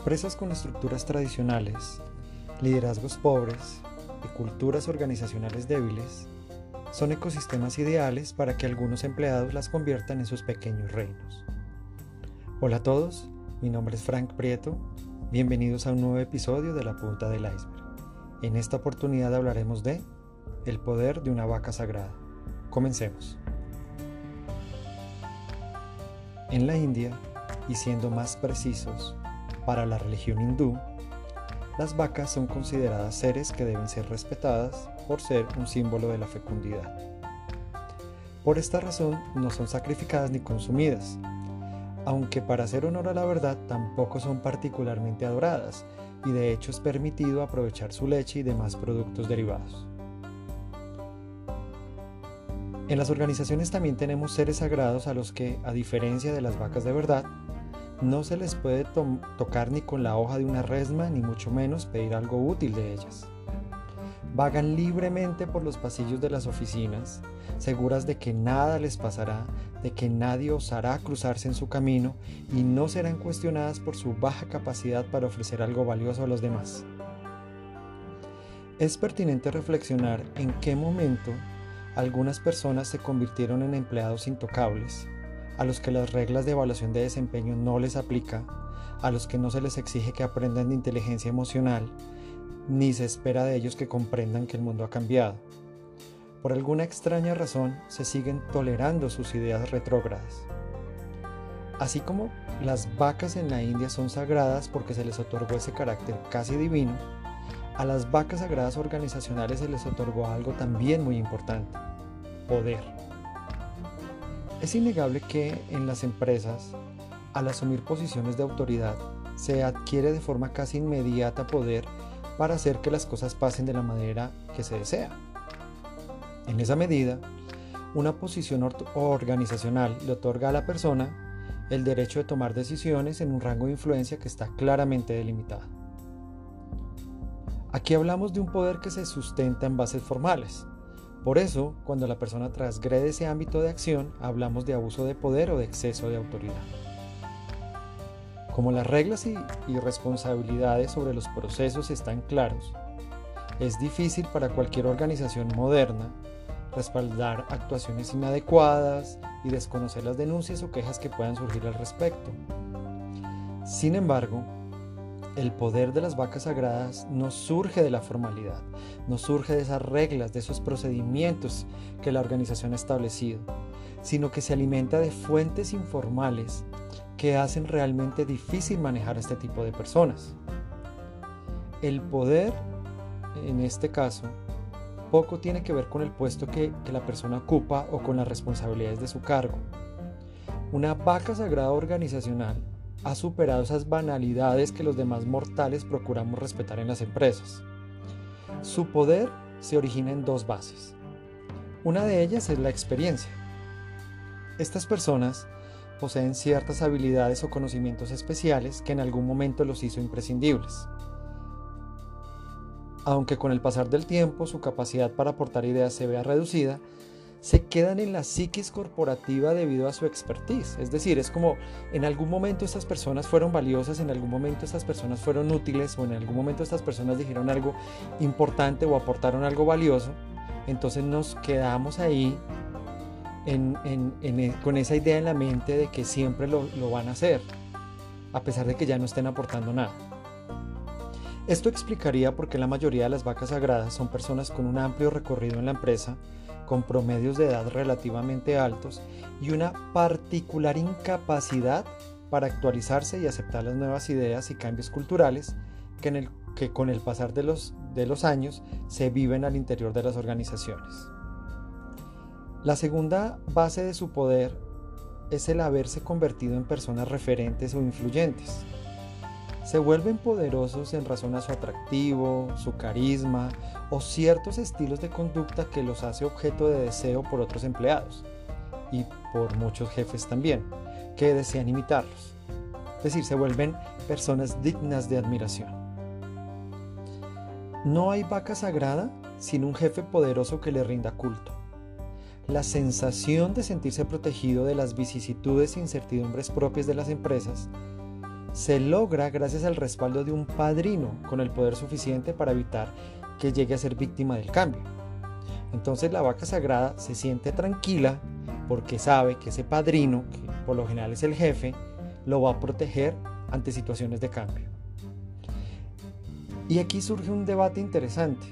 Empresas con estructuras tradicionales, liderazgos pobres y culturas organizacionales débiles son ecosistemas ideales para que algunos empleados las conviertan en sus pequeños reinos. Hola a todos, mi nombre es Frank Prieto, bienvenidos a un nuevo episodio de La Punta del Iceberg. En esta oportunidad hablaremos de el poder de una vaca sagrada. Comencemos. En la India, y siendo más precisos, para la religión hindú, las vacas son consideradas seres que deben ser respetadas por ser un símbolo de la fecundidad. Por esta razón no son sacrificadas ni consumidas, aunque para hacer honor a la verdad tampoco son particularmente adoradas y de hecho es permitido aprovechar su leche y demás productos derivados. En las organizaciones también tenemos seres sagrados a los que, a diferencia de las vacas de verdad, no se les puede tocar ni con la hoja de una resma, ni mucho menos pedir algo útil de ellas. Vagan libremente por los pasillos de las oficinas, seguras de que nada les pasará, de que nadie osará cruzarse en su camino y no serán cuestionadas por su baja capacidad para ofrecer algo valioso a los demás. Es pertinente reflexionar en qué momento algunas personas se convirtieron en empleados intocables a los que las reglas de evaluación de desempeño no les aplica, a los que no se les exige que aprendan inteligencia emocional, ni se espera de ellos que comprendan que el mundo ha cambiado. Por alguna extraña razón se siguen tolerando sus ideas retrógradas. Así como las vacas en la India son sagradas porque se les otorgó ese carácter casi divino, a las vacas sagradas organizacionales se les otorgó algo también muy importante, poder. Es innegable que en las empresas, al asumir posiciones de autoridad, se adquiere de forma casi inmediata poder para hacer que las cosas pasen de la manera que se desea. En esa medida, una posición organizacional le otorga a la persona el derecho de tomar decisiones en un rango de influencia que está claramente delimitado. Aquí hablamos de un poder que se sustenta en bases formales, por eso, cuando la persona transgrede ese ámbito de acción, hablamos de abuso de poder o de exceso de autoridad. Como las reglas y, responsabilidades sobre los procesos están claros, es difícil para cualquier organización moderna respaldar actuaciones inadecuadas y desconocer las denuncias o quejas que puedan surgir al respecto. Sin embargo, el poder de las vacas sagradas no surge de la formalidad, no surge de esas reglas, de esos procedimientos que la organización ha establecido, sino que se alimenta de fuentes informales que hacen realmente difícil manejar a este tipo de personas. El poder, en este caso, poco tiene que ver con el puesto que, que la persona ocupa o con las responsabilidades de su cargo. Una vaca sagrada organizacional ha superado esas banalidades que los demás mortales procuramos respetar en las empresas. Su poder se origina en dos bases. Una de ellas es la experiencia. Estas personas poseen ciertas habilidades o conocimientos especiales que en algún momento los hizo imprescindibles. Aunque con el pasar del tiempo su capacidad para aportar ideas se vea reducida, se quedan en la psiquis corporativa debido a su expertise. Es decir, es como en algún momento estas personas fueron valiosas, en algún momento estas personas fueron útiles o en algún momento estas personas dijeron algo importante o aportaron algo valioso. Entonces nos quedamos ahí e, con esa idea en la mente de que siempre lo, lo van a hacer, a pesar de que ya no estén aportando nada. Esto explicaría por qué la mayoría de las vacas sagradas son personas con un amplio recorrido en la empresa, con promedios de edad relativamente altos y una particular incapacidad para actualizarse y aceptar las nuevas ideas y cambios culturales que, que con el pasar de los, de los años se viven al interior de las organizaciones. La segunda base de su poder es el haberse convertido en personas referentes o influyentes se vuelven poderosos en razón a su atractivo, su carisma o ciertos estilos de conducta que los hace objeto de deseo por otros empleados y por muchos jefes también, que desean imitarlos. Es decir, se vuelven personas dignas de admiración. No hay vaca sagrada sin un jefe poderoso que le rinda culto. La sensación de sentirse protegido de las vicisitudes e incertidumbres propias de las empresas se logra gracias al respaldo de un padrino con el poder suficiente para evitar que llegue a ser víctima del cambio. Entonces la vaca sagrada se siente tranquila porque sabe que ese padrino, que por lo general es el jefe, lo va a proteger ante situaciones de cambio. Y aquí surge un debate interesante.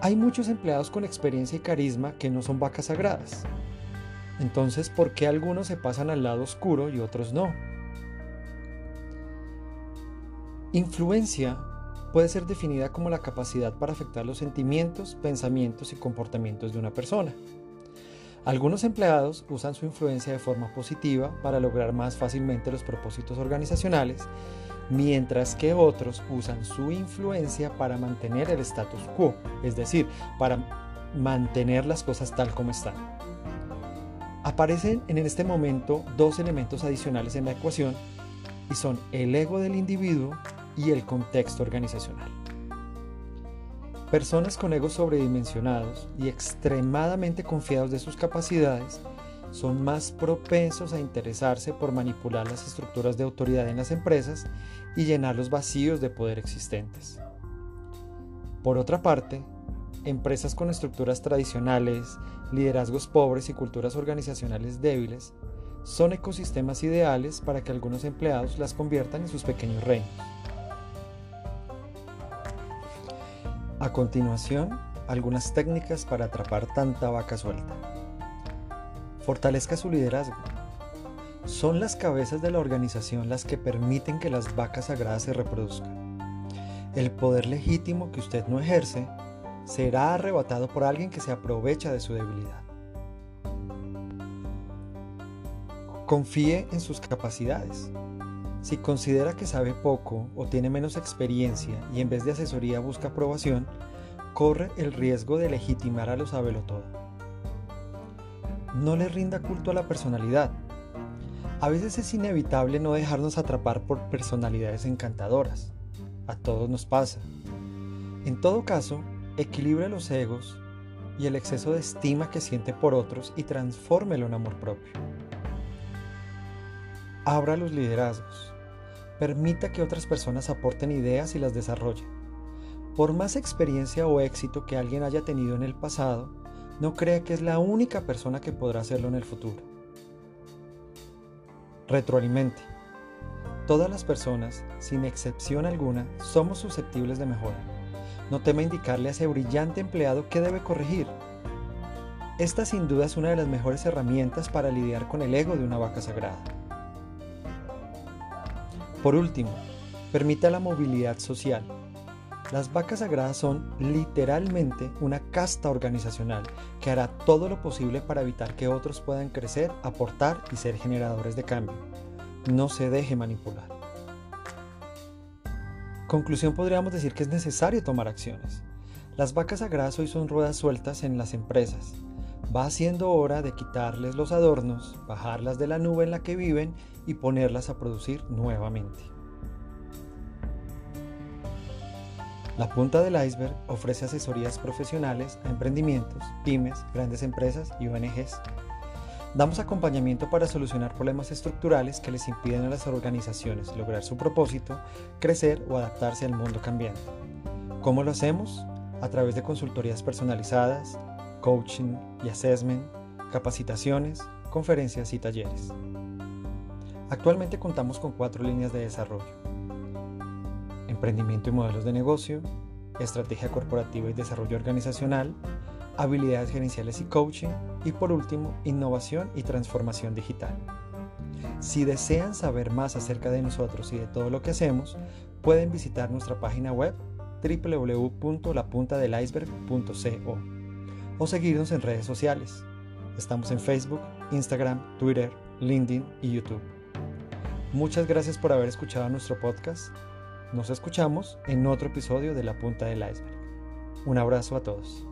Hay muchos empleados con experiencia y carisma que no son vacas sagradas. Entonces, ¿por qué algunos se pasan al lado oscuro y otros no? Influencia puede ser definida como la capacidad para afectar los sentimientos, pensamientos y comportamientos de una persona. Algunos empleados usan su influencia de forma positiva para lograr más fácilmente los propósitos organizacionales, mientras que otros usan su influencia para mantener el status quo, es decir, para mantener las cosas tal como están. Aparecen en este momento dos elementos adicionales en la ecuación y son el ego del individuo y el contexto organizacional. Personas con egos sobredimensionados y extremadamente confiados de sus capacidades son más propensos a interesarse por manipular las estructuras de autoridad en las empresas y llenar los vacíos de poder existentes. Por otra parte, empresas con estructuras tradicionales, liderazgos pobres y culturas organizacionales débiles son ecosistemas ideales para que algunos empleados las conviertan en sus pequeños reinos. A continuación, algunas técnicas para atrapar tanta vaca suelta. Fortalezca su liderazgo. Son las cabezas de la organización las que permiten que las vacas sagradas se reproduzcan. El poder legítimo que usted no ejerce será arrebatado por alguien que se aprovecha de su debilidad. Confíe en sus capacidades. Si considera que sabe poco o tiene menos experiencia y en vez de asesoría busca aprobación, corre el riesgo de legitimar a lo todo. No le rinda culto a la personalidad. A veces es inevitable no dejarnos atrapar por personalidades encantadoras. A todos nos pasa. En todo caso, equilibre los egos y el exceso de estima que siente por otros y transfórmelo en amor propio. Abra los liderazgos. Permita que otras personas aporten ideas y las desarrollen. Por más experiencia o éxito que alguien haya tenido en el pasado, no crea que es la única persona que podrá hacerlo en el futuro. Retroalimente. Todas las personas, sin excepción alguna, somos susceptibles de mejora. No tema indicarle a ese brillante empleado qué debe corregir. Esta sin duda es una de las mejores herramientas para lidiar con el ego de una vaca sagrada. Por último, permita la movilidad social. Las vacas sagradas son literalmente una casta organizacional que hará todo lo posible para evitar que otros puedan crecer, aportar y ser generadores de cambio. No se deje manipular. Conclusión podríamos decir que es necesario tomar acciones. Las vacas sagradas hoy son ruedas sueltas en las empresas. Va siendo hora de quitarles los adornos, bajarlas de la nube en la que viven y ponerlas a producir nuevamente. La punta del iceberg ofrece asesorías profesionales a emprendimientos, pymes, grandes empresas y ONGs. Damos acompañamiento para solucionar problemas estructurales que les impiden a las organizaciones lograr su propósito, crecer o adaptarse al mundo cambiante. ¿Cómo lo hacemos? A través de consultorías personalizadas, coaching y assessment, capacitaciones, conferencias y talleres. Actualmente contamos con cuatro líneas de desarrollo. Emprendimiento y modelos de negocio, estrategia corporativa y desarrollo organizacional, habilidades gerenciales y coaching y por último, innovación y transformación digital. Si desean saber más acerca de nosotros y de todo lo que hacemos, pueden visitar nuestra página web www.lapuntadelisberg.co o seguirnos en redes sociales. Estamos en Facebook, Instagram, Twitter, LinkedIn y YouTube. Muchas gracias por haber escuchado nuestro podcast. Nos escuchamos en otro episodio de La Punta del Iceberg. Un abrazo a todos.